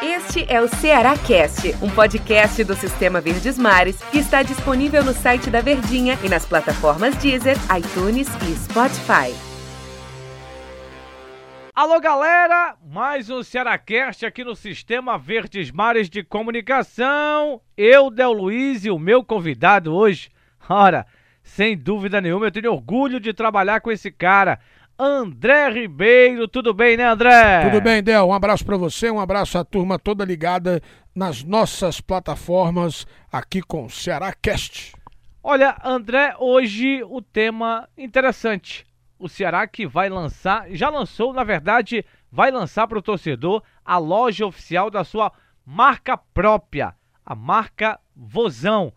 Este é o Ceará Cast, um podcast do Sistema Verdes Mares que está disponível no site da Verdinha e nas plataformas Deezer, iTunes e Spotify. Alô galera, mais um Cearacast aqui no Sistema Verdes Mares de Comunicação. Eu, Del Luiz e o meu convidado hoje, ora, sem dúvida nenhuma, eu tenho orgulho de trabalhar com esse cara. André Ribeiro, tudo bem, né, André? Tudo bem, Del. Um abraço para você, um abraço à turma toda ligada nas nossas plataformas aqui com o Ceará Cast. Olha, André, hoje o tema interessante. O Ceará que vai lançar, já lançou, na verdade, vai lançar para o torcedor a loja oficial da sua marca própria, a marca Vozão.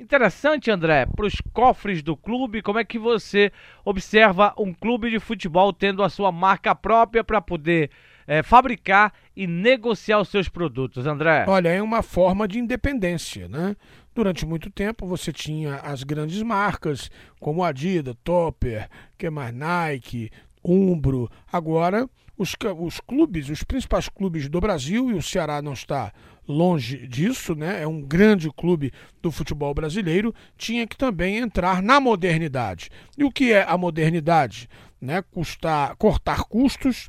Interessante, André, para os cofres do clube, como é que você observa um clube de futebol tendo a sua marca própria para poder é, fabricar e negociar os seus produtos, André? Olha, é uma forma de independência, né? Durante muito tempo você tinha as grandes marcas, como Adidas, Topper, que mais Nike, Umbro. Agora, os, os clubes, os principais clubes do Brasil, e o Ceará não está longe disso, né? É um grande clube do futebol brasileiro, tinha que também entrar na modernidade. E o que é a modernidade? Né? Custar, cortar custos,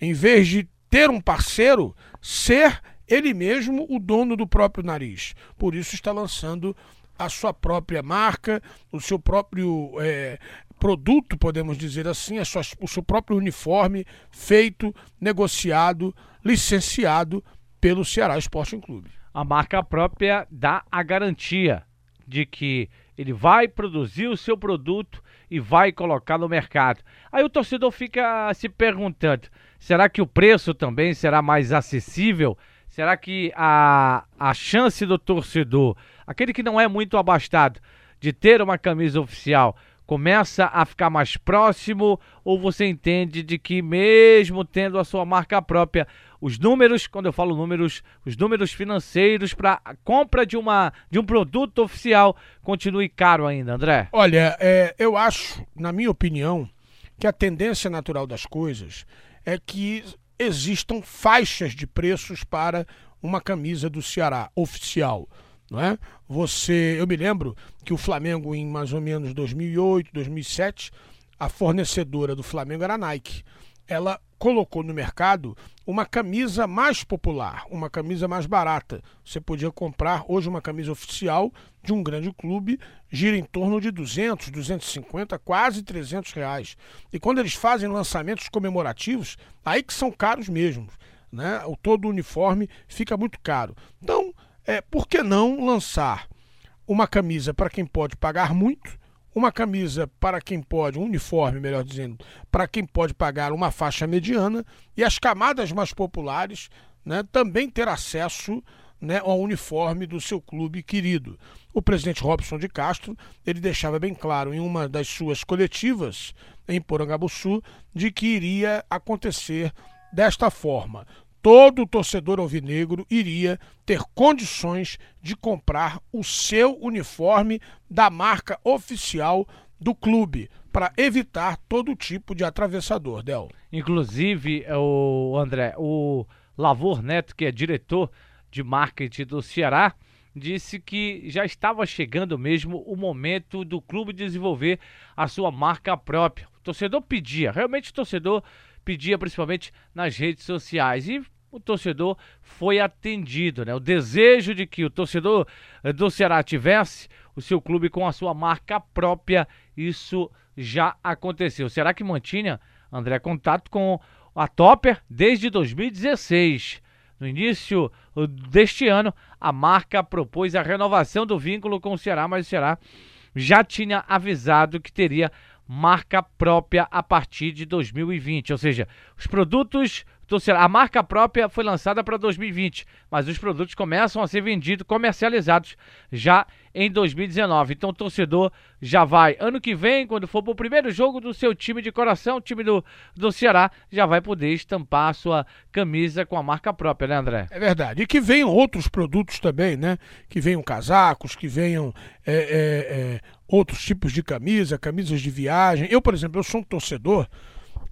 em vez de ter um parceiro, ser ele mesmo o dono do próprio nariz. Por isso está lançando a sua própria marca, o seu próprio é, produto, podemos dizer assim, sua, o seu próprio uniforme feito, negociado, licenciado pelo Ceará Sporting Clube. A marca própria dá a garantia de que ele vai produzir o seu produto e vai colocar no mercado. Aí o torcedor fica se perguntando: será que o preço também será mais acessível? Será que a, a chance do torcedor, aquele que não é muito abastado, de ter uma camisa oficial, começa a ficar mais próximo? Ou você entende de que, mesmo tendo a sua marca própria, os números, quando eu falo números, os números financeiros para a compra de, uma, de um produto oficial continue caro ainda, André? Olha, é, eu acho, na minha opinião, que a tendência natural das coisas é que existam faixas de preços para uma camisa do Ceará oficial. Não é? Você, eu me lembro que o Flamengo em mais ou menos 2008, 2007, a fornecedora do Flamengo era a Nike. Ela colocou no mercado uma camisa mais popular, uma camisa mais barata. Você podia comprar hoje uma camisa oficial de um grande clube, gira em torno de 200, 250, quase 300 reais. E quando eles fazem lançamentos comemorativos, aí que são caros mesmo. Né? O todo o uniforme fica muito caro. Então, é, por que não lançar uma camisa para quem pode pagar muito uma camisa para quem pode, um uniforme, melhor dizendo, para quem pode pagar uma faixa mediana e as camadas mais populares né, também ter acesso né, ao uniforme do seu clube querido. O presidente Robson de Castro ele deixava bem claro em uma das suas coletivas em Porangabuçu de que iria acontecer desta forma todo torcedor alvinegro iria ter condições de comprar o seu uniforme da marca oficial do clube para evitar todo tipo de atravessador, Del. Inclusive, o André, o Lavor Neto, que é diretor de marketing do Ceará, disse que já estava chegando mesmo o momento do clube desenvolver a sua marca própria. O torcedor pedia, realmente o torcedor pedia principalmente nas redes sociais. E o torcedor foi atendido, né? O desejo de que o torcedor eh, do Ceará tivesse o seu clube com a sua marca própria, isso já aconteceu. Será que mantinha, André, contato com a Topper desde 2016? No início eh, deste ano, a marca propôs a renovação do vínculo com o Ceará, mas o Ceará já tinha avisado que teria marca própria a partir de 2020. Ou seja, os produtos Ceará, a marca própria foi lançada para 2020, mas os produtos começam a ser vendidos, comercializados já em 2019. Então o torcedor já vai, ano que vem, quando for para o primeiro jogo do seu time de coração, time do, do Ceará, já vai poder estampar a sua camisa com a marca própria, né, André? É verdade. E que venham outros produtos também, né? Que venham casacos, que venham é, é, é, outros tipos de camisa, camisas de viagem. Eu, por exemplo, eu sou um torcedor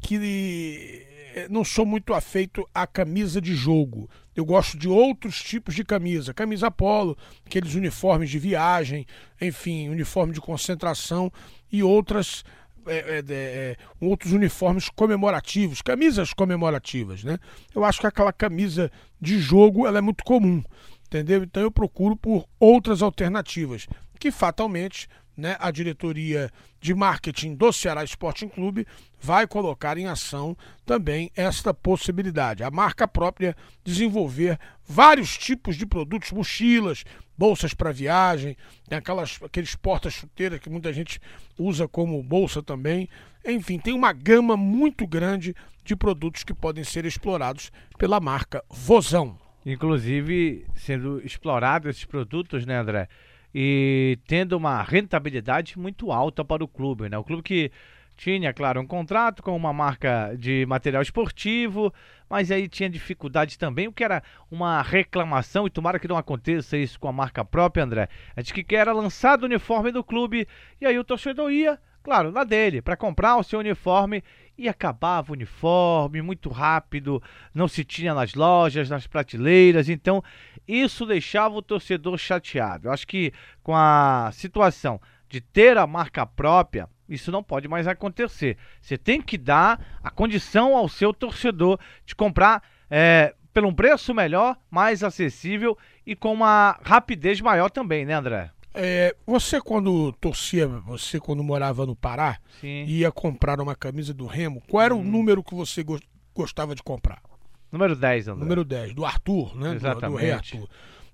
que não sou muito afeito à camisa de jogo. Eu gosto de outros tipos de camisa. Camisa polo, aqueles uniformes de viagem, enfim, uniforme de concentração e outras é, é, é, outros uniformes comemorativos, camisas comemorativas, né? Eu acho que aquela camisa de jogo ela é muito comum, entendeu? Então eu procuro por outras alternativas que fatalmente né, a diretoria de marketing do Ceará Sporting Clube vai colocar em ação também esta possibilidade. A marca própria desenvolver vários tipos de produtos, mochilas, bolsas para viagem, tem aquelas, aqueles porta-chuteiras que muita gente usa como bolsa também. Enfim, tem uma gama muito grande de produtos que podem ser explorados pela marca Vozão. Inclusive, sendo explorados esses produtos, né, André? E tendo uma rentabilidade muito alta para o clube. Né? O clube que tinha, claro, um contrato com uma marca de material esportivo, mas aí tinha dificuldade também, o que era uma reclamação, e tomara que não aconteça isso com a marca própria, André, é de que era lançado o uniforme do clube, e aí o torcedor ia, claro, na dele, para comprar o seu uniforme e acabava o uniforme muito rápido, não se tinha nas lojas, nas prateleiras, então isso deixava o torcedor chateado. Eu acho que com a situação de ter a marca própria, isso não pode mais acontecer. Você tem que dar a condição ao seu torcedor de comprar é, pelo um preço melhor, mais acessível e com uma rapidez maior também, né, André? É, você quando torcia, você quando morava no Pará, Sim. ia comprar uma camisa do Remo, qual era hum. o número que você gostava de comprar? Número 10, André. Número 10, do Arthur, né? Exatamente. Do, do Rei Arthur.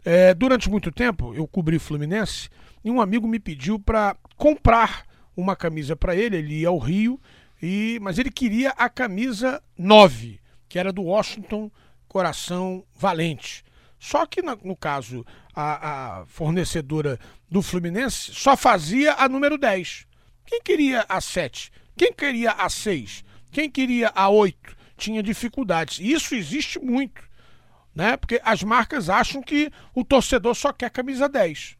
É, durante muito tempo, eu cobri Fluminense e um amigo me pediu para comprar uma camisa para ele, ele ia ao Rio, e mas ele queria a camisa 9, que era do Washington Coração Valente. Só que no caso, a, a fornecedora do Fluminense só fazia a número 10. Quem queria a 7? Quem queria a 6? Quem queria a 8? Tinha dificuldades. E isso existe muito. Né? Porque as marcas acham que o torcedor só quer camisa 10.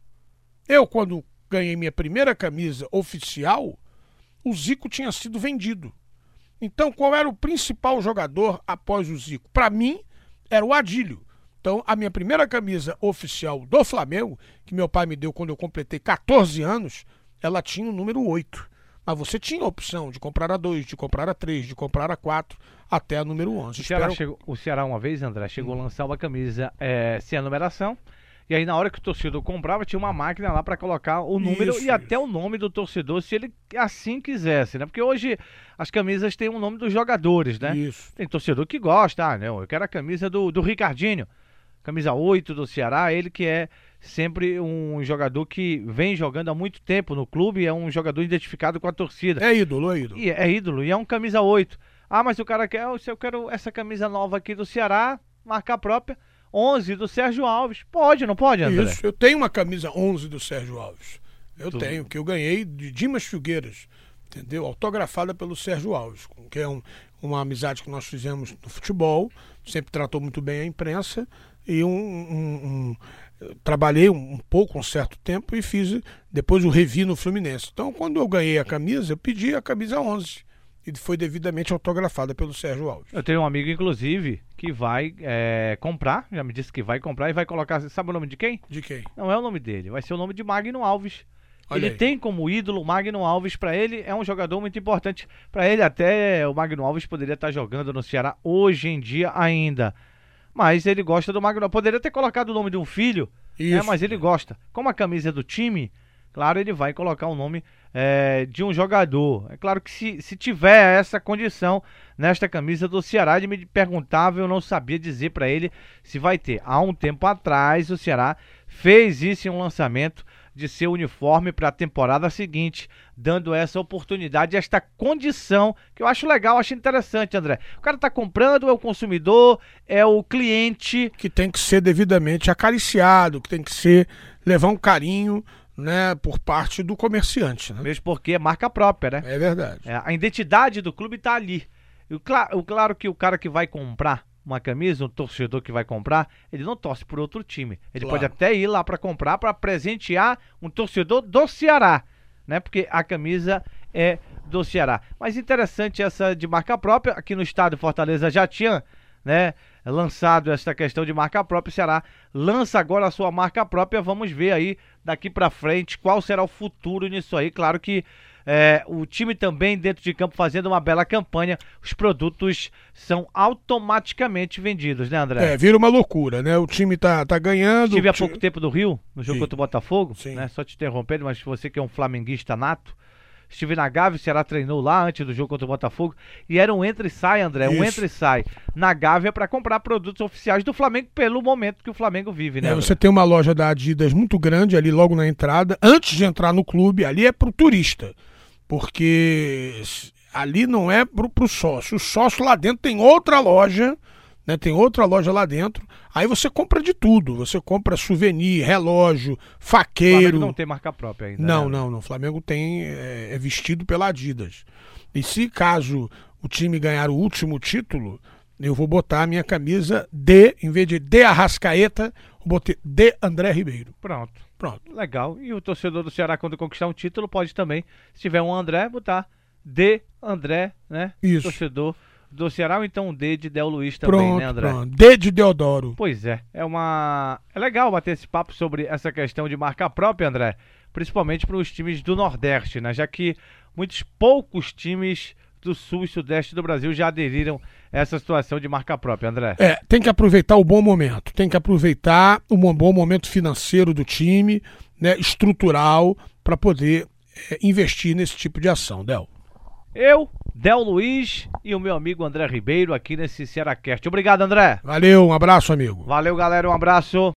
Eu, quando ganhei minha primeira camisa oficial, o Zico tinha sido vendido. Então, qual era o principal jogador após o Zico? Para mim, era o Adílio. Então, a minha primeira camisa oficial do Flamengo, que meu pai me deu quando eu completei 14 anos, ela tinha o número 8. Mas você tinha a opção de comprar a 2, de comprar a 3, de comprar a 4, até a número 11. O Ceará, Espero... chegou, o Ceará uma vez, André, chegou hum. a lançar uma camisa é, sem a numeração. E aí, na hora que o torcedor comprava, tinha uma máquina lá para colocar o número isso, e isso. até o nome do torcedor, se ele assim quisesse, né? Porque hoje as camisas têm o nome dos jogadores, né? Isso. Tem torcedor que gosta, ah, não, eu quero a camisa do, do Ricardinho camisa 8 do Ceará, ele que é sempre um jogador que vem jogando há muito tempo no clube, é um jogador identificado com a torcida. É ídolo, é ídolo. E é ídolo, e é um camisa 8. Ah, mas o cara quer, se eu quero essa camisa nova aqui do Ceará, marca própria, 11 do Sérgio Alves. Pode, não pode, André? Isso, eu tenho uma camisa 11 do Sérgio Alves. Eu Tudo. tenho, que eu ganhei de Dimas Figueiras, entendeu? Autografada pelo Sérgio Alves, que é um, uma amizade que nós fizemos no futebol, sempre tratou muito bem a imprensa e um, um, um trabalhei um, pouco, um certo tempo e fiz depois o revi no Fluminense. Então, quando eu ganhei a camisa, eu pedi a camisa 11 e foi devidamente autografada pelo Sérgio Alves. Eu tenho um amigo, inclusive, que vai é, comprar, já me disse que vai comprar e vai colocar. Sabe o nome de quem? De quem? Não é o nome dele, vai ser o nome de Magno Alves. Olha ele aí. tem como ídolo Magno Alves para ele, é um jogador muito importante para ele. Até o Magno Alves poderia estar jogando no Ceará hoje em dia ainda mas ele gosta do Magno. Poderia ter colocado o nome de um filho, né, mas ele gosta. Como a camisa é do time, claro, ele vai colocar o nome é, de um jogador. É claro que se, se tiver essa condição nesta camisa do Ceará, ele me perguntava, eu não sabia dizer para ele se vai ter. Há um tempo atrás, o Ceará fez isso em um lançamento de seu uniforme para a temporada seguinte, dando essa oportunidade, esta condição, que eu acho legal, acho interessante, André. O cara está comprando, é o consumidor, é o cliente. Que tem que ser devidamente acariciado, que tem que ser, levar um carinho, né, por parte do comerciante. Né? Mesmo porque é marca própria, né? É verdade. É, a identidade do clube está ali. O, claro, claro que o cara que vai comprar uma camisa, um torcedor que vai comprar, ele não torce por outro time. Ele claro. pode até ir lá para comprar para presentear um torcedor do Ceará, né? Porque a camisa é do Ceará. Mas interessante essa de marca própria, aqui no estado Fortaleza já tinha, né, lançado essa questão de marca própria, o Ceará lança agora a sua marca própria, vamos ver aí daqui para frente qual será o futuro nisso aí, claro que é, o time também dentro de campo fazendo uma bela campanha, os produtos são automaticamente vendidos, né, André? É, vira uma loucura, né? O time tá, tá ganhando. Estive há pouco tempo no Rio, no jogo Sim. contra o Botafogo, Sim. né? Só te interrompendo, mas você que é um flamenguista nato, estive na Gávea, o Ceará treinou lá antes do jogo contra o Botafogo e era um entra e sai, André, um Isso. entra e sai na Gávea para comprar produtos oficiais do Flamengo pelo momento que o Flamengo vive, né? É, você tem uma loja da Adidas muito grande ali logo na entrada. Antes de entrar no clube, ali é pro turista. Porque ali não é pro, pro sócio. O sócio lá dentro tem outra loja, né? Tem outra loja lá dentro. Aí você compra de tudo. Você compra souvenir, relógio, O Flamengo faqueiro. não tem marca própria ainda. Não, né? não, não. O Flamengo tem é, é vestido pela Adidas. E se caso o time ganhar o último título, eu vou botar a minha camisa de, em vez de de Arrascaeta, eu botei de André Ribeiro. Pronto. Pronto. Legal. E o torcedor do Ceará, quando conquistar um título, pode também, se tiver um André, botar D André, né? Isso. Torcedor do Ceará, ou então um D de Del Luiz também, Pronto, né, André? pronto. D de Deodoro. Pois é, é uma. É legal bater esse papo sobre essa questão de marca própria, André. Principalmente para os times do Nordeste, né? Já que muitos poucos times do Sul e Sudeste do Brasil já aderiram a essa situação de marca própria, André. É, tem que aproveitar o bom momento. Tem que aproveitar o bom momento financeiro do time, né, estrutural, para poder é, investir nesse tipo de ação, Del. Eu, Del Luiz e o meu amigo André Ribeiro aqui nesse Cearacast. Obrigado, André. Valeu, um abraço, amigo. Valeu, galera. Um abraço.